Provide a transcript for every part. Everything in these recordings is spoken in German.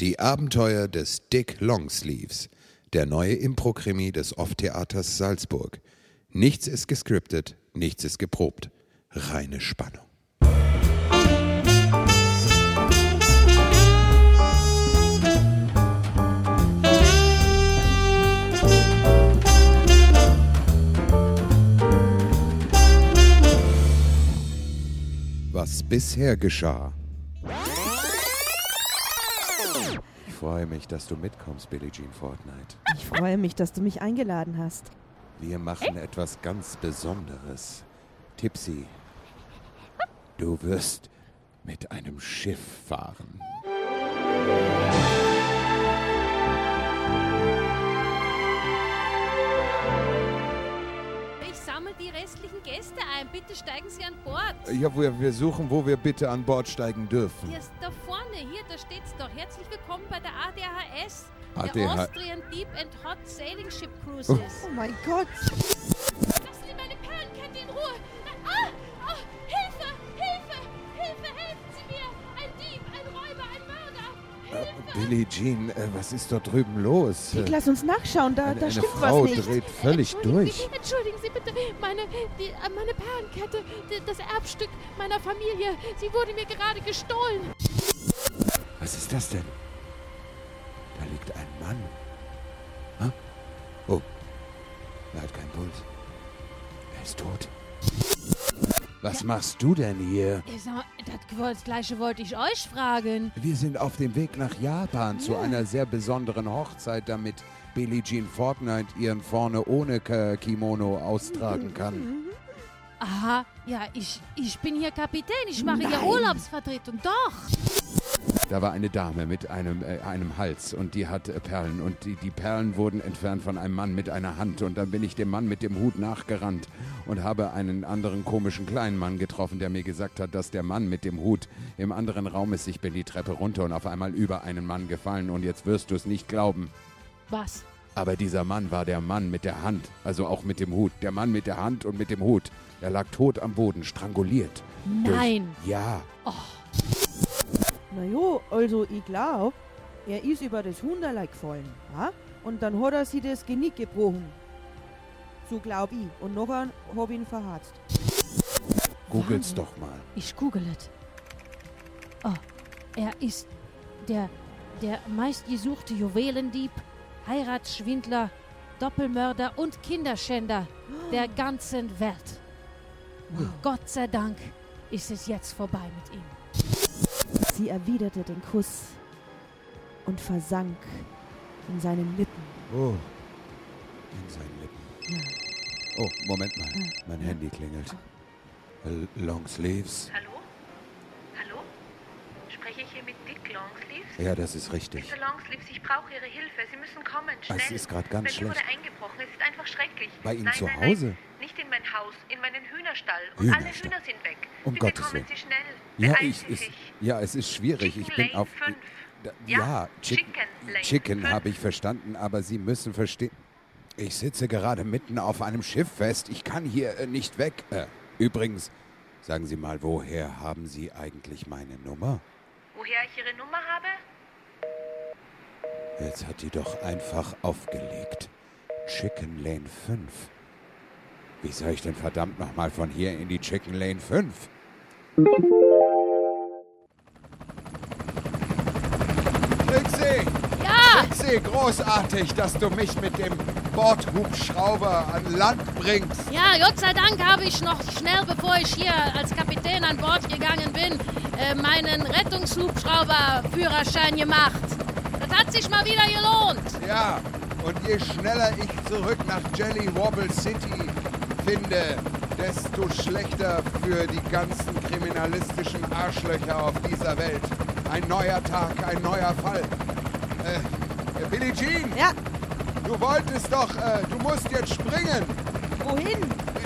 Die Abenteuer des Dick Longsleeves, der neue Impro-Krimi des Off-Theaters Salzburg. Nichts ist gescriptet, nichts ist geprobt. Reine Spannung. Was bisher geschah. Freue mich, dass du mitkommst, Billie Jean Fortnite. Ich freue mich, dass du mich eingeladen hast. Wir machen etwas ganz Besonderes. Tipsy, du wirst mit einem Schiff fahren. Ich sammle die restlichen Gäste ein. Bitte steigen Sie an Bord. Ja, wir, wir suchen, wo wir bitte an Bord steigen dürfen. Hier ist da vorne, hier, da steht's doch. Herzlich willkommen bei der ADHS, ADH der Austrian Deep and Hot Sailing Ship Cruises. Oh mein Gott. Lassen Sie meine Perlenkette in Ruhe. Ah, ah, Hilfe, Hilfe, Hilfe, helfen Sie mir. Ein Dieb, ein Räuber, ein Mörder. Äh, Billie Jean, äh, was ist dort drüben los? Dick, lass uns nachschauen, da, eine da eine stimmt Frau was nicht. dreht völlig Entschuldigen durch. Sie, entschuldigen Sie bitte, meine, die, äh, meine Perlenkette, die, das Erbstück meiner Familie, sie wurde mir gerade gestohlen. Was ist das denn? Da liegt ein Mann. Hä? Oh, er hat keinen Puls. Er ist tot. Was machst du denn hier? Das, gleiche wollte ich euch fragen. Wir sind auf dem Weg nach Japan zu einer sehr besonderen Hochzeit, damit Billie Jean Fortnite ihren vorne ohne Kimono austragen kann. Aha, ja, ich, ich bin hier Kapitän, ich mache hier Nein. Urlaubsvertretung. Doch. Da war eine Dame mit einem, äh, einem Hals und die hat äh, Perlen und die, die Perlen wurden entfernt von einem Mann mit einer Hand und dann bin ich dem Mann mit dem Hut nachgerannt und habe einen anderen komischen kleinen Mann getroffen, der mir gesagt hat, dass der Mann mit dem Hut im anderen Raum ist. Ich bin die Treppe runter und auf einmal über einen Mann gefallen und jetzt wirst du es nicht glauben. Was? Aber dieser Mann war der Mann mit der Hand, also auch mit dem Hut. Der Mann mit der Hand und mit dem Hut. Er lag tot am Boden, stranguliert. Nein. Durch, ja, Na jo, also ich glaub, er ist über das Hunderlei gefallen. Ja? Und dann hat er sich das Genick gebrochen. So glaub ich. Und nachher hab ich ihn verharzt. googelt's doch mal. Ich google es. Oh, er ist der, der meistgesuchte Juwelendieb, Heiratsschwindler, Doppelmörder und Kinderschänder der ganzen Welt. Gott sei Dank ist es jetzt vorbei mit ihm. Sie erwiderte den Kuss und versank in seinen Lippen. Oh, in seinen Lippen. Oh, Moment mal. Mein Handy klingelt. L- Longsleeves? Hallo? Hallo? Spreche ich hier mit Dick Longsleeves? Ja, das ist richtig. Mr. Longsleeves, ich brauche Ihre Hilfe. Sie müssen kommen, schnell. Es ist grad ganz Bei mir wurde schlecht. eingebrochen. Es ist einfach schrecklich. Bei Ihnen nein, zu nein, Hause? Nein, nicht in mein Haus, in meinen Hühnerstall. Und alle Hühnerstall? Hühner sind weg. Um Bitte Gottes kommen Willen. Sie schnell. Ja, Beeilen ich, Sie ist, sich. Ja, es ist schwierig. Ich Chicken bin Lane auf. 5. Da, Ja, ja, Chicken, Chicken Chicken 5. habe ich verstanden, aber Sie müssen verstehen. Ich sitze gerade mitten auf einem Schiff fest. Ich kann hier äh, nicht weg. Äh, übrigens, sagen Sie mal, woher haben Sie eigentlich meine Nummer? Woher ich Ihre Nummer habe? Jetzt hat die doch einfach aufgelegt. Chicken Lane 5. Wie soll ich denn verdammt nochmal von hier in die Chicken Lane 5? Trixie, großartig, dass du mich mit dem Bordhubschrauber an Land bringst. Ja, Gott sei Dank habe ich noch schnell, bevor ich hier als Kapitän an Bord gegangen bin, äh, meinen Rettungshubschrauber-Führerschein gemacht. Das hat sich mal wieder gelohnt. Ja, und je schneller ich zurück nach Jelly Wobble City finde, desto schlechter für die ganzen kriminalistischen Arschlöcher auf dieser Welt. Ein neuer Tag, ein neuer Fall. Äh, Billie Jean, Ja, du wolltest doch, äh, du musst jetzt springen. wohin?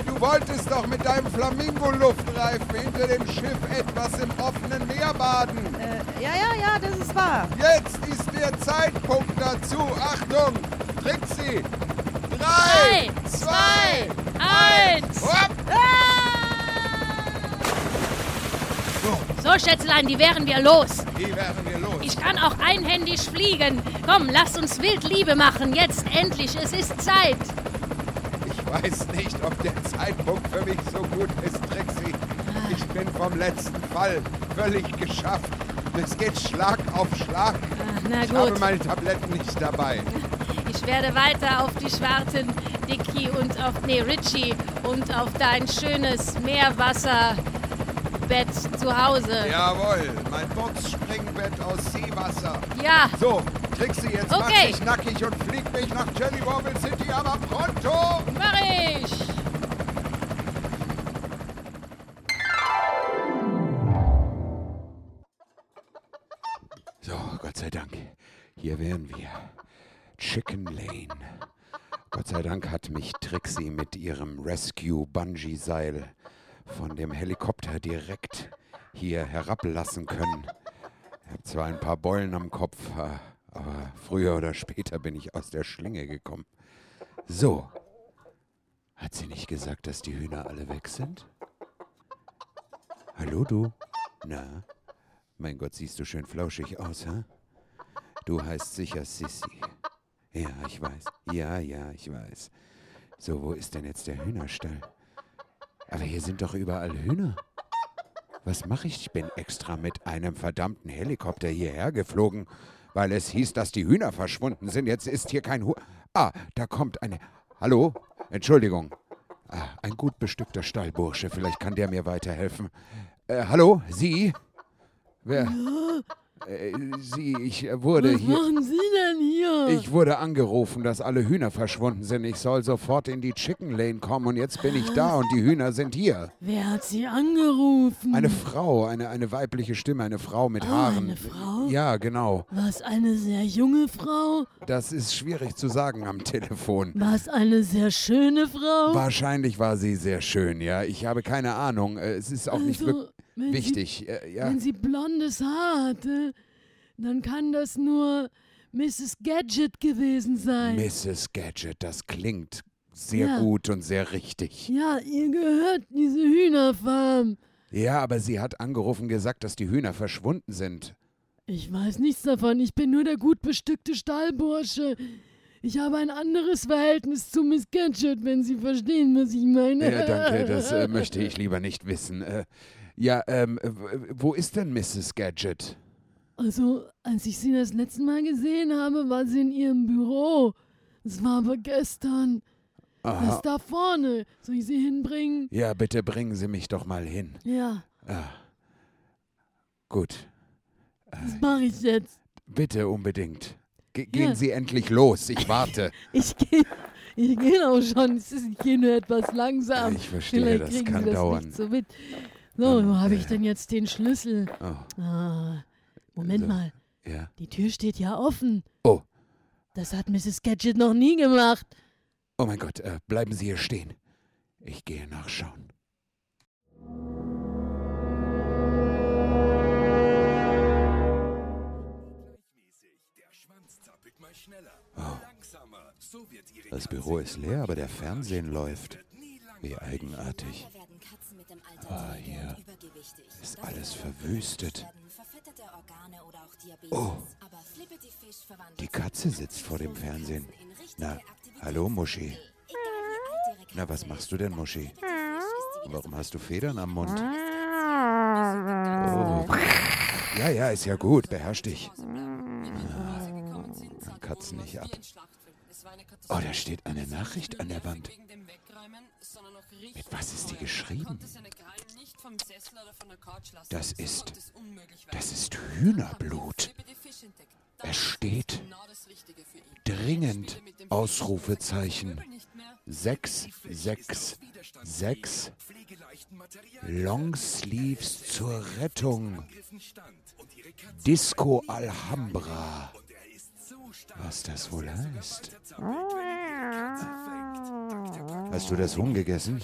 Du wolltest doch mit deinem Flamingo-Luftreifen hinter dem Schiff etwas im offenen Meer baden. Äh, ja, ja, ja, das ist wahr. Jetzt ist der Zeitpunkt dazu. Achtung, Trixie. Drei, Drei, zwei, eins. Hopp. Ah! So, Schätzelein, die wären wir los. Wie wären wir los? Ich kann auch einhändig fliegen. Komm, lasst uns wild Liebe machen. Jetzt endlich, es ist Zeit. Ich weiß nicht, ob der Zeitpunkt für mich so gut ist, Trixie. Ich bin vom letzten Fall völlig geschafft. Es geht Schlag auf Schlag. Ah, na Ich habe gut, meine Tabletten nicht dabei. ich werde weiter auf dich warten, Dicky und auf, nee, Richie und auf dein schönes Meerwasserbett zu Hause. Jawohl, mein Boxspringbett aus Seewasser. Ja, So, Trixie, jetzt mach Okay. dich nackig und flieg mich nach Jelly Wobble City, aber pronto! mach ich. So, Gott sei Dank. Hier wären wir. Chicken Lane. Gott sei Dank hat mich Trixie mit ihrem Rescue-Bungee-Seil von dem Helikopter direkt hier herablassen können. Ich habe zwar ein paar Beulen am Kopf, äh, aber früher oder später bin ich aus der Schlinge gekommen. So. Hat sie nicht gesagt, dass die Hühner alle weg sind? Hallo du? Na? Mein Gott, siehst du schön flauschig aus, hä? Du heißt sicher Sissy. Ja, ich weiß. Ja, ja, ich weiß. So, wo ist denn jetzt der Hühnerstall? Aber hier sind doch überall Hühner. Was mache ich? Ich bin extra mit einem verdammten Helikopter hierher geflogen, weil es hieß, dass die Hühner verschwunden sind. Jetzt ist hier kein Hu. Ah, da kommt eine. Hallo? Entschuldigung. Ah, ein gut bestückter Stallbursche. Vielleicht kann der mir weiterhelfen. Äh, hallo? Sie? Wer? Äh, Sie, ich äh, wurde Was hier. machen Sie denn hier? Ich wurde angerufen, dass alle Hühner verschwunden sind. Ich soll sofort in die Chicken Lane kommen und jetzt bin ich da und die Hühner sind hier. Wer hat Sie angerufen? Eine Frau, eine, eine weibliche Stimme, eine Frau mit Oh, Haaren. eine Frau? Ja, genau. Was eine sehr junge Frau? Das ist schwierig zu sagen am Telefon. Was eine sehr schöne Frau? Wahrscheinlich war sie sehr schön, ja. Ich habe keine Ahnung. Äh, Es ist auch nicht also, wirklich wenn wichtig. Äh, Sie, Ja. Wenn sie blondes Haar hatte, dann kann das nur Mrs. Gadget gewesen sein. Mrs. Gadget, das klingt sehr Ja. gut und sehr richtig. ja, ihr gehört diese Hühnerfarm. Ja, aber sie hat angerufen gesagt, dass die Hühner verschwunden sind. Ich weiß nichts davon. Ich bin nur der gut bestückte Stallbursche. Ich habe ein anderes Verhältnis zu Miss Gadget, wenn Sie verstehen, was ich meine. Ja, danke, das äh, möchte ich lieber nicht wissen. Äh, ja, ähm, w- wo ist denn Mrs. Gadget? Also, als ich sie das letzte Mal gesehen habe, war sie in ihrem Büro. Es war aber gestern. Das Aha. ist da vorne. Soll ich sie hinbringen? Ja, bitte bringen Sie mich doch mal hin. Ja, Ah. Gut, das mache ich jetzt. bitte unbedingt. Ge gehen Ja. Sie endlich los, ich warte. Ich gehe ich geh auch schon. Es ist- Ich gehe nur etwas langsam. Ich verstehe, Vielleicht das kann Sie das dauern. nicht so mit. So, wo habe ich äh. denn jetzt den Schlüssel? Oh, Ah, Moment So. mal. ja. Die Tür steht ja offen. Oh. Das hat Mrs. Gadget noch nie gemacht. Oh mein Gott, äh, bleiben Sie hier stehen. Ich gehe nachschauen. Oh. Das Büro ist leer, aber der Fernsehen läuft. Wie eigenartig. Ah, hier ist alles verwüstet. Oh, die Katze sitzt vor dem Fernsehen. Na, hallo Muschi. Na, was machst du denn, Muschi? Warum hast du Federn am Mund? Oh. Ja, ja, ist ja gut, beherrsch dich. Ah, Katzen nicht ab. Oh, da steht eine Nachricht an der Wand. Mit was ist die geschrieben? Das ist, das ist Hühnerblut. Es steht dringend Ausrufezeichen. 666 Longsleeves zur Rettung. Disco Alhambra. Was das wohl heißt? Hast du das Huhn gegessen?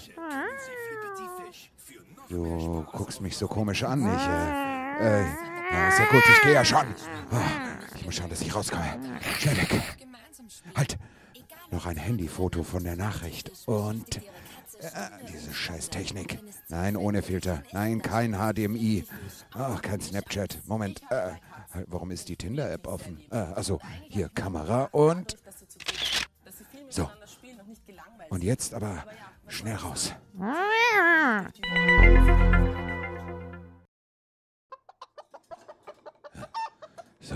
Du guckst mich so komisch an. Ich, äh, äh, ja, ist ja gut, ich gehe ja schon. Ah, ich muss schauen, dass ich rauskomme. Schnell weg. Halt. Noch ein Handyfoto von der Nachricht. Und diese Scheißtechnik. Nein, ohne Filter. Nein, kein HDMI. Ach, kein Snapchat. Moment. Äh, warum ist die Tinder-App offen? Äh, also, hier Kamera und. So. Und jetzt aber schnell raus. So,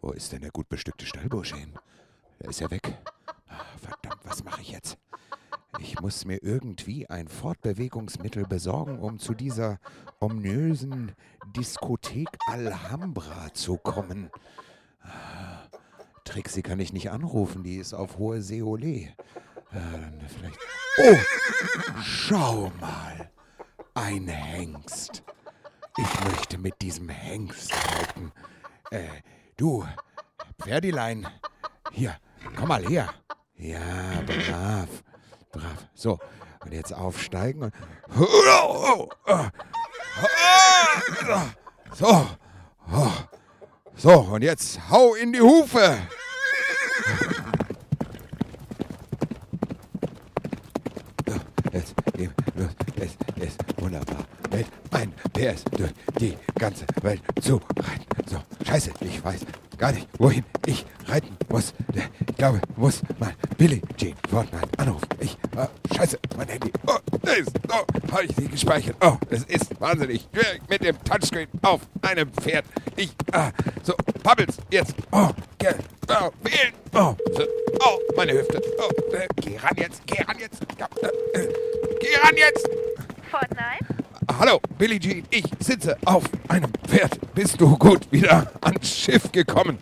wo ist denn der gut bestückte Stallbursche hin? Der ist ja weg. Ah, verdammt, was mache ich jetzt? Ich muss mir irgendwie ein Fortbewegungsmittel besorgen, um zu dieser ominösen Diskothek Alhambra zu kommen. Ah, Trixie kann ich nicht anrufen, die ist auf hohe Seole. Äh, vielleicht. Oh! Schau mal! Ein Hengst. Ich möchte mit diesem Hengst halten. Äh, du, Pferdilein, hier, komm mal her. Ja, brav, brav. So, und jetzt aufsteigen und. So, so, und jetzt hau in die Hufe. Jetzt, es ist wunderbar, mit meinem PS durch die ganze Welt zu reiten. So, scheiße, ich weiß gar nicht, wohin ich reiten muss. Ich glaube, muss mal Billy Jean Fortnite anrufen. Ich, äh, scheiße, mein Handy. Oh, ist, oh, habe ich sie gespeichert. Oh, es ist wahnsinnig schwierig mit dem Touchscreen auf einem Pferd. Ich, äh, so, Bubbles, jetzt. Oh, ge, oh. Oh, so, oh, meine Hüfte. Oh, äh, geh ran jetzt, geh ran jetzt. Äh, äh, geh ran jetzt. Fortnite? Hallo, Billie Jean, ich sitze auf einem Pferd. Bist du gut wieder ans Schiff gekommen?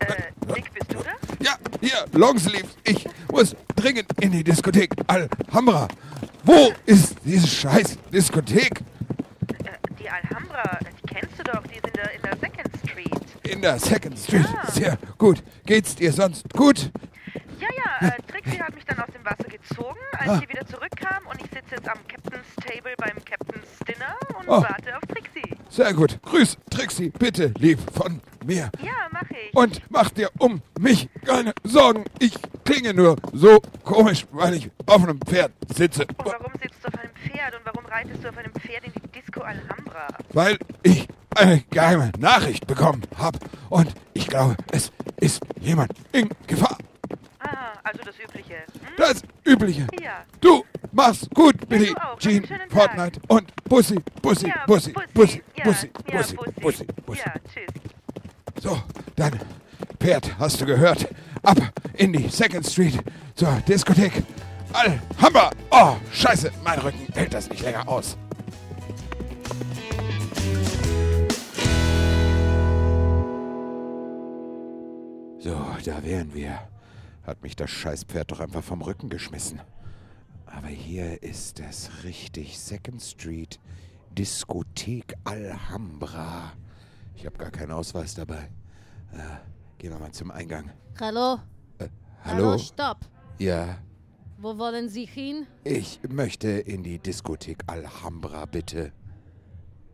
Äh, Nick, bist du das? Ja, hier, Longsleeve. Ich muss dringend in die Diskothek Alhambra. Wo ist diese scheiß Diskothek? Äh, die Alhambra, die kennst du doch, die ist in der, in der Second Street. In der Second Street. Ja. Sehr gut. Geht's dir sonst gut? Ja, ja, äh, Trixie hat mich dann aus dem Wasser gezogen, als Ah. sie wieder zurückkam und ich sitze jetzt am Captain's Table beim Captain's Dinner und Oh. warte auf Trixie. Sehr gut. Grüß Trixie, bitte, lieb von mir. Ja, mach ich. Und mach dir um mich keine Sorgen. Ich klinge nur so komisch, weil ich auf einem Pferd sitze. und warum sitzt du auf einem Pferd und warum reitest du auf einem Pferd in die Disco Alhambra? weil ich eine geheime Nachricht bekommen habe. Und ich glaube, es ist jemand in Gefahr. Also das Übliche. Hm? Das Übliche. Ja. Du machst gut, Billy. Hab Jean. Fortnite und Bussi, Bussi, Ja, Bussi, Bussi, Ja, Bussi, ja, Bussi, Bussi, Bussi. Ja, tschüss. So, dann, Pferd, hast du gehört? Ab in die Second Street zur Diskothek. Alhambra! Oh, scheiße, mein Rücken hält das nicht länger aus. So, da wären wir. Hat mich das Scheißpferd doch einfach vom Rücken geschmissen. Aber hier ist es richtig. Second Street, Diskothek Alhambra. Ich habe gar keinen Ausweis dabei. Äh, gehen wir mal zum Eingang. Hallo? Hallo? stopp. Ja, Wo wollen Sie hin? ich möchte in die Diskothek Alhambra, bitte.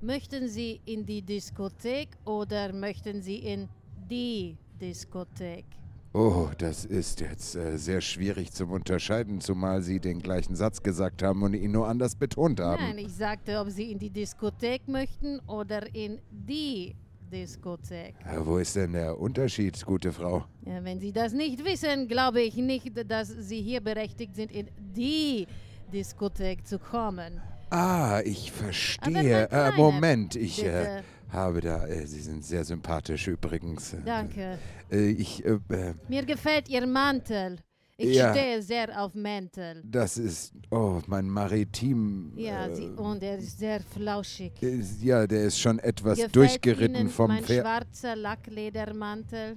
Möchten Sie in die Diskothek oder möchten Sie in die Diskothek? Oh, das ist jetzt äh, sehr schwierig zum Unterscheiden, zumal Sie den gleichen Satz gesagt haben und ihn nur anders betont haben. Nein, ich sagte, ob Sie in die Diskothek möchten oder in die Diskothek. Äh, wo ist denn der Unterschied, gute Frau? Ja, wenn Sie das nicht wissen, glaube ich nicht, dass Sie hier berechtigt sind, in die Diskothek zu kommen. Ah, ich verstehe. Äh, Moment, ich äh, bitte. Habe da. Äh, Sie sind sehr sympathisch übrigens. Danke. Äh, ich. Äh, äh, Mir gefällt Ihr Mantel. Ich Ja. stehe sehr auf Mäntel. das ist. Oh, mein Maritim. Ja, äh, Sie, und er ist sehr flauschig. ist, ja, der ist schon etwas Gefällt durchgeritten Ihnen vom mein Pferd. schwarzer Lackledermantel?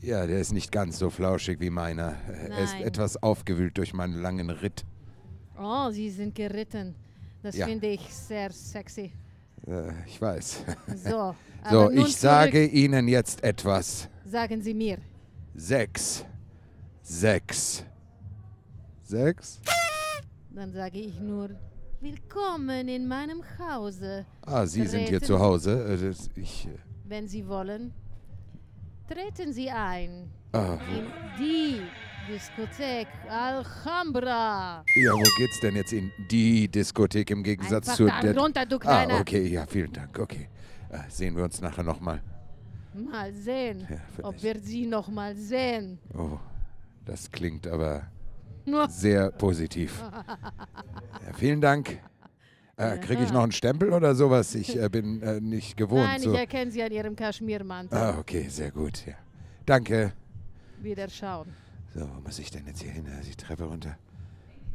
Ja, der ist nicht ganz so flauschig wie meiner. Äh, Er ist Nein. etwas aufgewühlt durch meinen langen Ritt. Oh, Sie sind geritten. Das Ja. finde ich sehr sexy. Äh, ich weiß. So, So, ich sage. Ihnen jetzt etwas. Sagen Sie mir. Sechs. Sechs. Sechs? Dann sage ich nur, willkommen in meinem Hause. Ah, Sie sind hier Treten. zu Hause. Äh, ich. äh, Wenn Sie wollen, treten Sie ein Ah, in die Diskothek Alhambra. Ja, wo geht's denn jetzt in die Diskothek im Gegensatz Einfach zu da der... runter, du Kleiner. Ah, okay, ja, vielen Dank, okay. Äh, sehen wir uns nachher nochmal. Mal sehen, Ja, ob wir sie noch mal sehen. Oh, das klingt aber Nur sehr positiv. Ja, vielen Dank. Äh, Kriege ich noch einen Stempel oder sowas? Ich äh, bin äh, nicht gewohnt. Nein, so. ich erkenne sie an ihrem Kaschmirmantel. Ah, okay, sehr gut. Ja. Danke. Wieder schauen. So, wo muss ich denn jetzt hier hin? Äh, Die Treppe runter.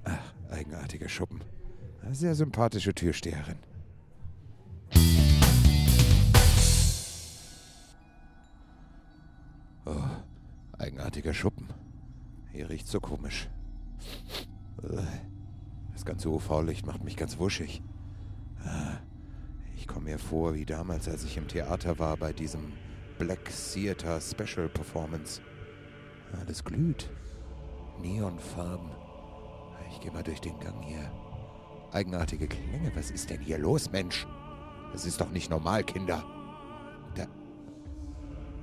Ach, eigenartiger Schuppen. Eine Sehr sympathische Türsteherin. Oh, eigenartiger Schuppen. Hier riecht so komisch. Das ganze UV-Licht macht mich ganz wuschig. Ich komme mir vor wie damals, als ich im Theater war bei diesem Black Theater Special Performance. Alles glüht. Neonfarben. Ich gehe mal durch den Gang hier. Eigenartige Klänge. Was ist denn hier los, Mensch? Das ist doch nicht normal, Kinder. Da.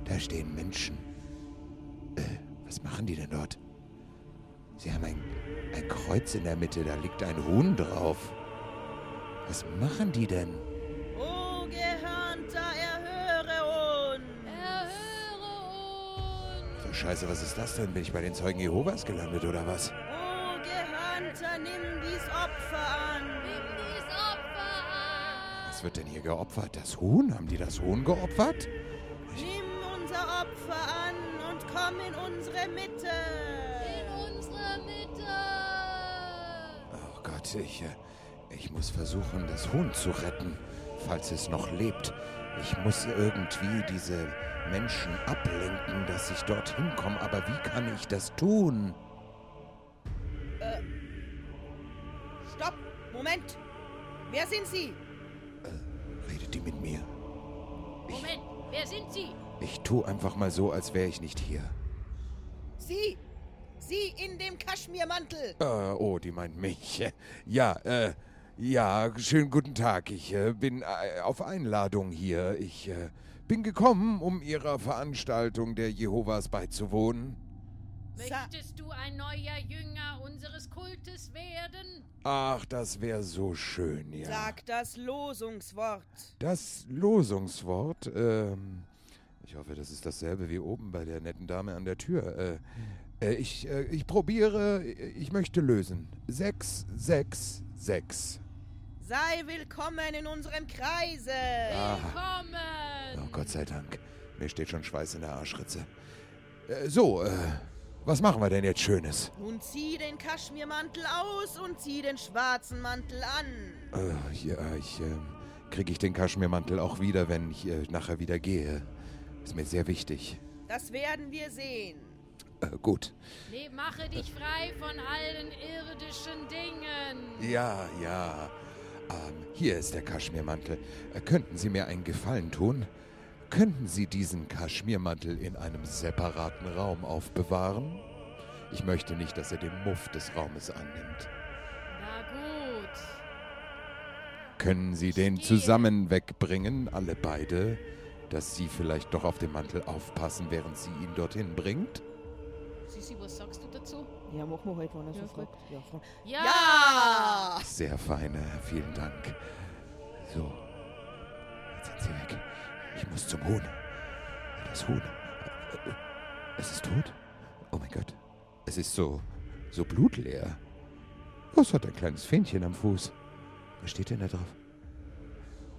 Da stehen Menschen. Äh, was machen die denn dort? Sie haben ein, ein Kreuz in der Mitte. Da liegt ein Huhn drauf. Was machen die denn? Scheiße, was ist das denn? Bin ich bei den Zeugen Jehovas gelandet oder was? O Gehörnter, nimm dies Opfer an! Nimm dies Opfer an! Was wird denn hier geopfert? Das Huhn? Haben die das Huhn geopfert? Nimm unser Opfer an und komm in unsere Mitte! In unsere Mitte! Oh Gott, ich, äh, ich muss versuchen, das Huhn zu retten, falls es noch lebt. Ich muss irgendwie diese Menschen ablenken, dass ich dorthin komme. Aber wie kann ich das tun? Stopp! Moment! Wer sind Sie? Redet die mit mir? Moment, wer sind Sie? Ich tue einfach mal so, als wäre ich nicht hier. Sie! Sie in dem Kaschmirmantel! Äh, oh, die meint mich. Ja, äh, ja, schönen guten Tag. Ich äh, bin äh, auf Einladung hier. Ich äh, bin gekommen, um Ihrer Veranstaltung der Jehovas beizuwohnen. Möchtest du ein neuer Jünger unseres Kultes werden? Ach, das wäre so schön, ja. Sag das Losungswort. Das Losungswort, ähm, ich hoffe, das ist dasselbe wie oben bei der netten Dame an der Tür. Äh, äh, ich, äh, ich probiere, ich möchte lösen. Sechs, sechs, sechs. Sei willkommen in unserem Kreise. Ah. Willkommen! Oh, Gott sei Dank. Mir steht schon Schweiß in der Arschritze. Äh, so, äh, was machen wir denn jetzt Schönes? Nun zieh den Kaschmirmantel aus und zieh den schwarzen Mantel an. Äh, ja, ich, äh, kriege ich den Kaschmirmantel auch wieder, wenn ich äh, nachher wieder gehe. Ist mir sehr wichtig. Das werden wir sehen. Äh, gut. Nee, mache dich frei von allen irdischen Dingen. Ja, ja. Ähm, hier ist der Kaschmirmantel. Äh, könnten Sie mir einen Gefallen tun? Könnten Sie diesen Kaschmirmantel in einem separaten Raum aufbewahren? Ich möchte nicht, dass er den Muff des Raumes annimmt. Na gut. Können Sie den zusammen wegbringen, alle beide, dass Sie vielleicht doch auf den Mantel aufpassen, während sie ihn dorthin bringt? Sissi, was sagst du dazu? Ja, machen wir heute, wenn er Ja, so gut. fragt. Ja, frag- Ja! ja! Sehr feine, vielen Dank. So, jetzt sind Sie weg. Ich muss zum Huhn. Das Huhn. Es ist tot? Oh mein Gott. Es ist so, so blutleer. Es hat ein kleines Fähnchen am Fuß. Was steht denn da drauf?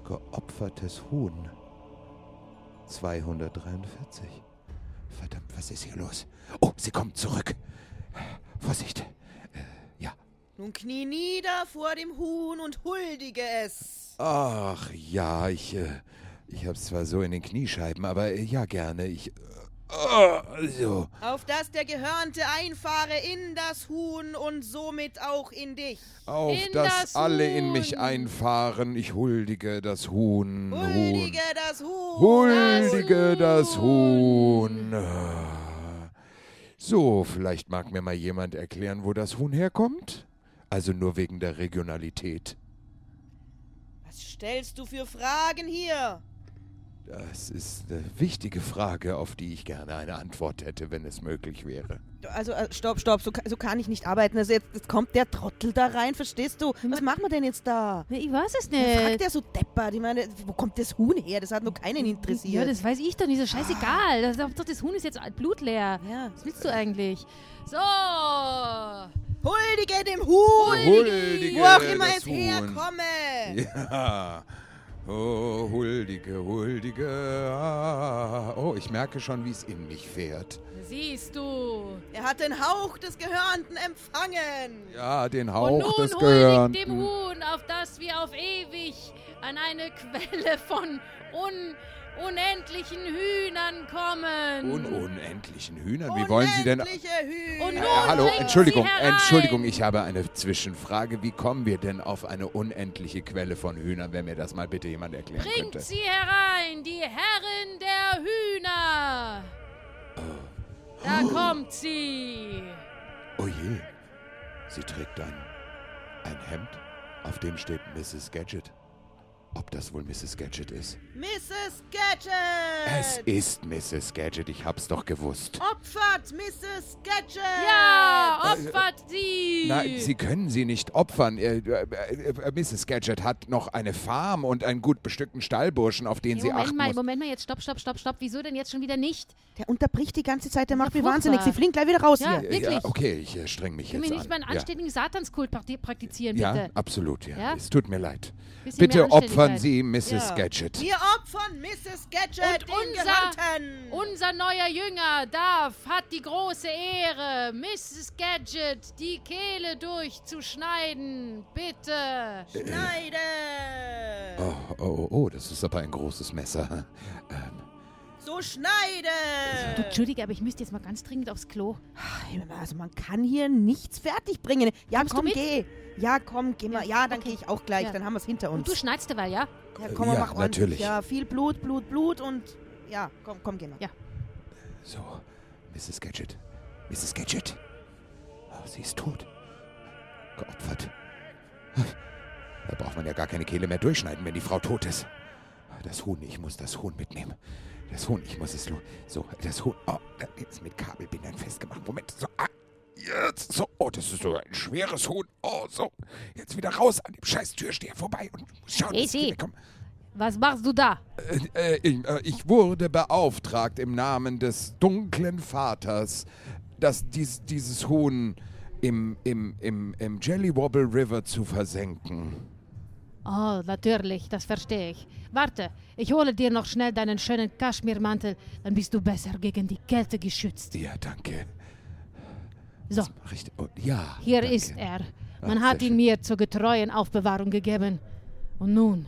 Geopfertes Huhn. 243. Verdammt, was ist hier los? Oh, sie kommt zurück. Vorsicht. Äh, ja. Nun knie nieder vor dem Huhn und huldige es. Ach ja, ich, äh, ich hab's zwar so in den Kniescheiben, aber äh, ja gerne. Ich. Äh, so. Auf dass der Gehörnte einfahre in das Huhn und somit auch in dich. Auf, In dass das alle in mich Huhn. einfahren. Ich huldige das Huhn. Huldige Huhn. das Huhn. Huldige Das das Huhn. So, vielleicht mag mir mal jemand erklären, wo das Huhn herkommt? Also nur wegen der Regionalität. Was stellst du für Fragen hier? Das ist eine wichtige Frage, auf die ich gerne eine Antwort hätte, wenn es möglich wäre. Also, äh, stopp, stopp, so, so kann ich nicht arbeiten. Also jetzt, jetzt kommt der Trottel da rein, verstehst du? Was machen wir denn jetzt da? Ich weiß es Wer fragt nicht. der so deppert? Ich meine, wo kommt das Huhn her? Das hat noch keinen Ja, interessiert. das weiß ich doch nicht. Das ist scheißegal. Das, doch, das Huhn ist jetzt blutleer. ja. Was willst du eigentlich? So. Huldige dem Huhn! Huldige Wo auch immer es Huhn. herkomme! Ja. Oh, huldige, huldige. Ah. Oh, ich merke schon, wie es in mich fährt. Siehst du. Er hat den Hauch des Gehörnten empfangen! Ja, den Und Hauch nun des Gehörnten. dem Huhn, auf das wir auf ewig an eine Quelle von un unendlichen Hühnern kommen. Un unendlichen Hühnern. Wie wollen Sie denn... Unendliche Hühner! Und Äh, nun hallo, bringt Entschuldigung. Entschuldigung, ich habe eine Zwischenfrage. Wie kommen wir denn auf eine unendliche Quelle von Hühnern, wenn mir das mal bitte jemand erklären Bringt könnte? sie herein, die Herrin der Hühner. Da kommt sie. Oh je, sie trägt ein, ein Hemd, auf dem steht Mrs. Gadget. Ob das wohl Mrs. Gadget ist? Mrs. Gadget! Es ist Mrs. Gadget, ich hab's doch gewusst. Opfert Mrs. Gadget! Ja, opfert sie. Nein, Sie können sie nicht opfern. Äh, äh, äh, Mrs. Gadget hat noch eine Farm und einen gut bestückten Stallburschen, auf den Nee, sie Moment achten mal, muss. Moment mal, jetzt stopp, stopp, stopp, stopp. Wieso denn jetzt schon wieder nicht? Der unterbricht die ganze Zeit, der macht Ja, mich wahnsinnig. Sie fliegen gleich wieder raus Ja, hier. Äh, Ja, wirklich. okay, ich streng mich Können jetzt wir nicht mal an. einen anständigen Satanskult prakti- praktizieren, ja, bitte? ja, absolut, ja. Ja? Es tut mir leid. Bisschen Bitte opfern. Sie Mrs. Ja. Gadget. Wir opfern Mrs. Gadget, Und unser-! Unser neuer Jünger darf, hat die große Ehre, Mrs. Gadget die Kehle durchzuschneiden. Bitte. Schneide! Oh, oh, oh, oh, das ist aber ein großes Messer. Ähm, So schneide! Du, Entschuldige, aber ich müsste jetzt mal ganz dringend aufs Klo. Also man kann hier nichts fertigbringen. Ja, Kommst du komm, mit? geh. Ja, komm, geh mal. Ja, dann okay. gehe ich auch gleich. Ja. Dann haben wir es hinter uns. Und du schneidest dabei, ja? Ja, komm, Ja, mach ordentlich. natürlich. Ja, viel Blut, Blut, Blut und ja, komm, komm, geh mal. Ja. so, Mrs. Gadget. Mrs. Gadget. Oh, sie ist tot. Geopfert. Da braucht man ja gar keine Kehle mehr durchschneiden, wenn die Frau tot ist. Das Huhn, ich muss das Huhn mitnehmen. Das Huhn, ich muss es lo So, das Huhn. Oh, da ist mit Kabelbindern festgemacht. Moment. So, ah, jetzt. So, oh, das ist so ein schweres Huhn. Oh, so. Jetzt wieder raus an dem scheiß Türsteher vorbei und schauen, dass ich wegkomme. Was machst du da? Äh, äh, ich, äh, ich wurde beauftragt im Namen des dunklen Vaters, dass dies, dieses Huhn im, im, im, im Jelly Wobble River zu versenken. Oh, natürlich, das verstehe ich. Warte, ich hole dir noch schnell deinen schönen Kaschmirmantel, dann bist du besser gegen die Kälte geschützt. Ja, danke. So, Richtig. Oh, ja. hier danke. ist er. Man Ah, hat ihn mir zur getreuen Aufbewahrung gegeben. Und nun,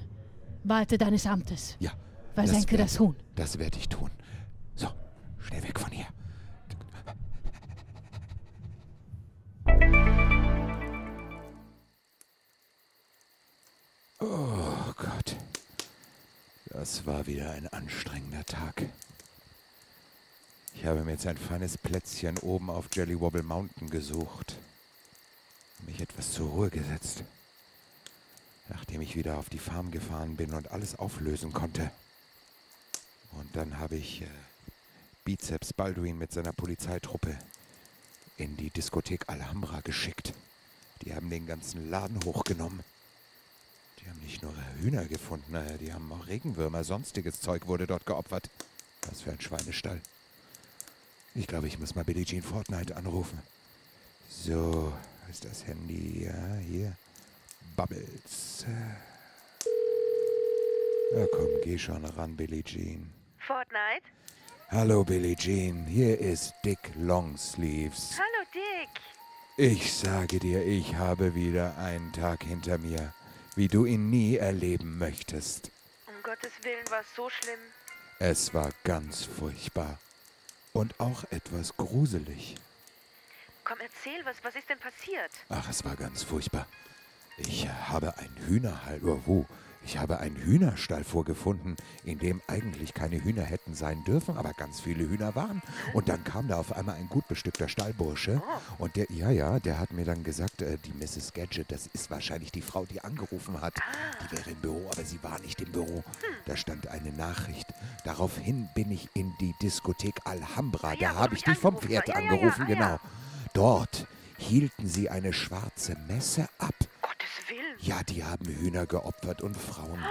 walte deines Amtes. Ja. Versenke werd- das Huhn. Das werde ich tun. So, schnell weg von hier. Oh Gott. Das war wieder ein anstrengender Tag. Ich habe mir jetzt ein feines Plätzchen oben auf Jelly Wobble Mountain gesucht. Mich etwas zur Ruhe gesetzt. Nachdem ich wieder auf die Farm gefahren bin und alles auflösen konnte. Und dann habe ich äh, Bizeps Baldwin mit seiner Polizeitruppe in die Diskothek Alhambra geschickt. Die haben den ganzen Laden hochgenommen. Die haben nicht nur Hühner gefunden, äh, die haben auch Regenwürmer, sonstiges Zeug wurde dort geopfert. Was für ein Schweinestall. Ich glaube, ich muss mal Billie Jean Fortnite anrufen. So, ist das Handy? Ja, hier. Bubbles. Ja, komm, geh schon ran, Billie Jean. Fortnite? Hallo, Billie Jean. Hier ist Dick Longsleeves. Hallo Dick. Ich sage dir, ich habe wieder einen Tag hinter mir, wie du ihn nie erleben möchtest. Um Gottes Willen war es so schlimm. Es war ganz furchtbar. Und auch etwas gruselig. Komm, erzähl, was, was ist denn passiert? Ach, es war ganz furchtbar. Ich habe einen Hühnerhall, oder wo? Ich habe einen Hühnerstall vorgefunden, in dem eigentlich keine Hühner hätten sein dürfen, aber ganz viele Hühner waren. Und dann kam da auf einmal ein gut bestückter Stallbursche. Und der, ja, ja, der hat mir dann gesagt, äh, die Mrs. Gadget, das ist wahrscheinlich die Frau, die angerufen hat. Die wäre im Büro, aber sie war nicht im Büro. Da stand eine Nachricht. Daraufhin bin ich in die Diskothek Alhambra, Ja, da habe ich dich vom Pferd angerufen, ah, genau. Dort hielten sie eine schwarze Messe ab. Ja, die haben Hühner geopfert und Frauen.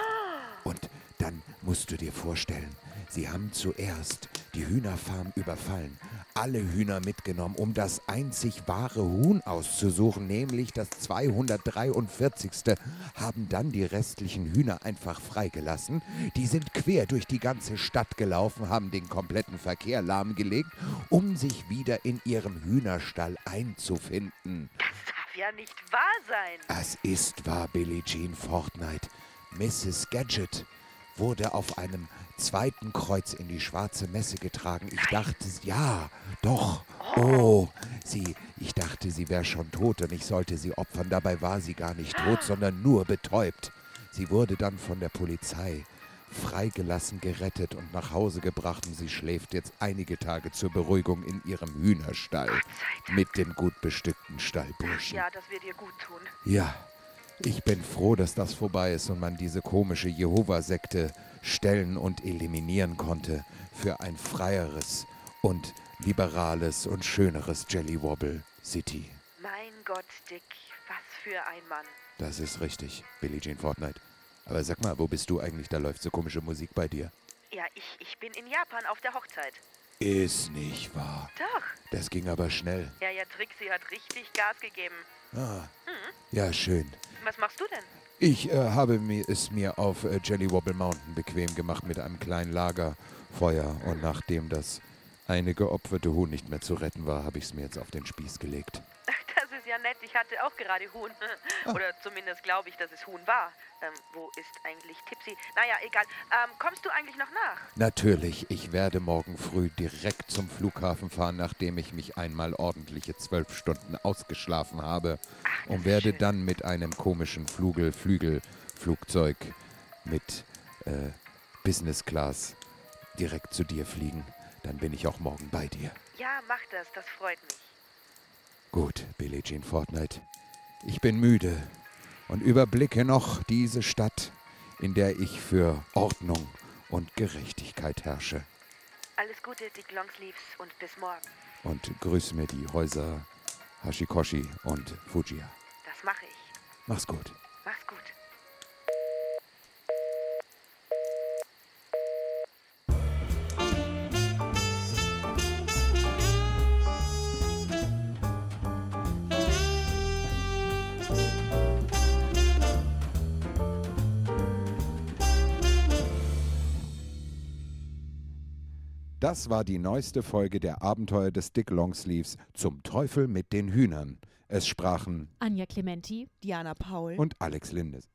Und dann musst du dir vorstellen, sie haben zuerst die Hühnerfarm überfallen, alle Hühner mitgenommen, um das einzig wahre Huhn auszusuchen, nämlich das 243. haben dann die restlichen Hühner einfach freigelassen. Die sind quer durch die ganze Stadt gelaufen, haben den kompletten Verkehr lahmgelegt, um sich wieder in ihrem Hühnerstall einzufinden. Das ja nicht wahr sein. Es ist wahr, Billie Jean Fortnite. Mrs. Gadget wurde auf einem zweiten Kreuz in die schwarze Messe getragen. Ich dachte, ja, doch. Oh, sie, ich dachte, sie wäre schon tot und ich sollte sie opfern. Dabei war sie gar nicht tot, sondern nur betäubt. Sie wurde dann von der Polizei freigelassen, gerettet und nach Hause gebracht und sie schläft jetzt einige Tage zur Beruhigung in ihrem Hühnerstall mit dem gut bestückten Stallburschen. Ja, das wird ihr gut tun. Ja, ich bin froh, dass das vorbei ist und man diese komische Jehova-Sekte stellen und eliminieren konnte für ein freieres und liberales und schöneres Jelly Wobble City. Mein Gott, Dick, was für ein Mann. Das ist richtig, Billie Jean Fortnite. Aber sag mal, wo bist du eigentlich? Da läuft so komische Musik bei dir. Ja, ich, ich bin in Japan auf der Hochzeit. Ist nicht wahr. Doch. Das ging aber schnell. Ja, ja, Trixie hat richtig Gas gegeben. Ah, ja, schön. Was machst du denn? Ich äh, habe mir, es mir auf äh, Jelly Wobble Mountain bequem gemacht mit einem kleinen Lagerfeuer. Und nachdem das eine geopferte Huhn nicht mehr zu retten war, habe ich es mir jetzt auf den Spieß gelegt. Nett. Ich hatte auch gerade Huhn. Oder zumindest glaube ich, dass es Huhn war. Ähm, wo ist eigentlich Tipsy? Naja, egal. Ähm, kommst du eigentlich noch nach? Natürlich, ich werde morgen früh direkt zum Flughafen fahren, nachdem ich mich einmal ordentliche zwölf Stunden ausgeschlafen habe. das und werde schön. dann mit einem komischen Flugel, Flügelflugzeug mit äh, Business Class direkt zu dir fliegen. Dann bin ich auch morgen bei dir. Ja, mach das. Das freut mich. Gut, Billie Jean Fortnite. Ich bin müde und überblicke noch diese Stadt, in der ich für Ordnung und Gerechtigkeit herrsche. Alles Gute, Dick Longsleeves und bis morgen. Und grüße mir die Häuser Hashikoshi und Fujiya. Das mache ich. Mach's gut. Das war die neueste Folge der Abenteuer des Dick Longsleeves zum Teufel mit den Hühnern. Es sprachen Anja Clementi. Diana Paul. und Alex Lindes.